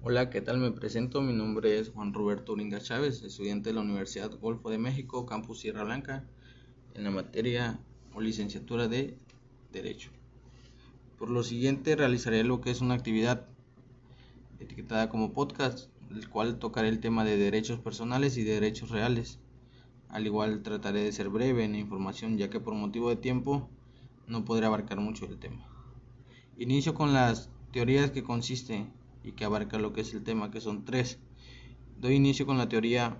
Hola, ¿qué tal? Me presento. Mi nombre es Juan Roberto Uringa Chávez, estudiante de la Universidad Golfo de México, Campus Sierra Blanca, en la materia o licenciatura de Derecho. Por lo siguiente, realizaré lo que es una actividad etiquetada como podcast, el cual tocaré el tema de derechos personales y derechos reales. Al igual trataré de ser breve en la información, ya que por motivo de tiempo no podré abarcar mucho el tema. Inicio con las teorías que consisten y que abarca lo que es el tema, que son tres. Doy inicio con la teoría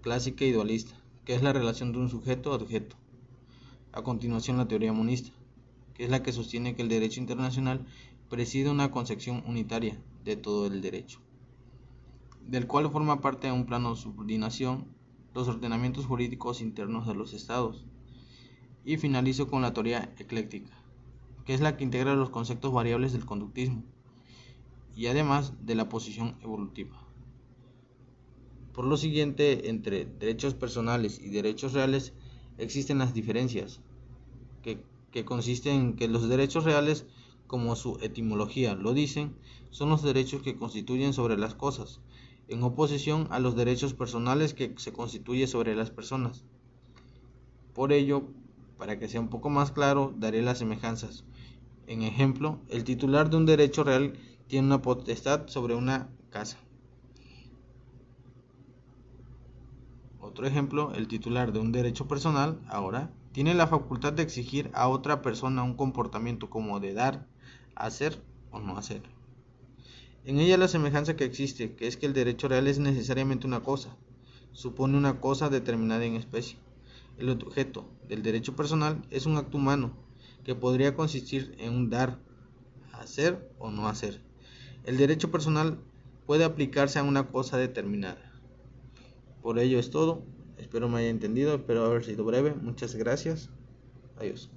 clásica y dualista, que es la relación de un sujeto a objeto. A continuación la teoría monista, que es la que sostiene que el derecho internacional preside una concepción unitaria de todo el derecho, del cual forma parte de un plano de subordinación los ordenamientos jurídicos internos de los estados. Y finalizo con la teoría ecléctica, que es la que integra los conceptos variables del conductismo, y además de la posición evolutiva. Por lo siguiente, entre derechos personales y derechos reales existen las diferencias, que, que consisten en que los derechos reales, como su etimología lo dicen, son los derechos que constituyen sobre las cosas, en oposición a los derechos personales que se constituyen sobre las personas. Por ello, para que sea un poco más claro, daré las semejanzas. En ejemplo, el titular de un derecho real tiene una potestad sobre una casa. Otro ejemplo, el titular de un derecho personal, ahora, tiene la facultad de exigir a otra persona un comportamiento como de dar, hacer o no hacer. En ella la semejanza que existe, que es que el derecho real es necesariamente una cosa, supone una cosa determinada en especie. El objeto del derecho personal es un acto humano, que podría consistir en un dar, hacer o no hacer. El derecho personal puede aplicarse a una cosa determinada. Por ello es todo. Espero me haya entendido, espero haber sido breve. Muchas gracias. Adiós.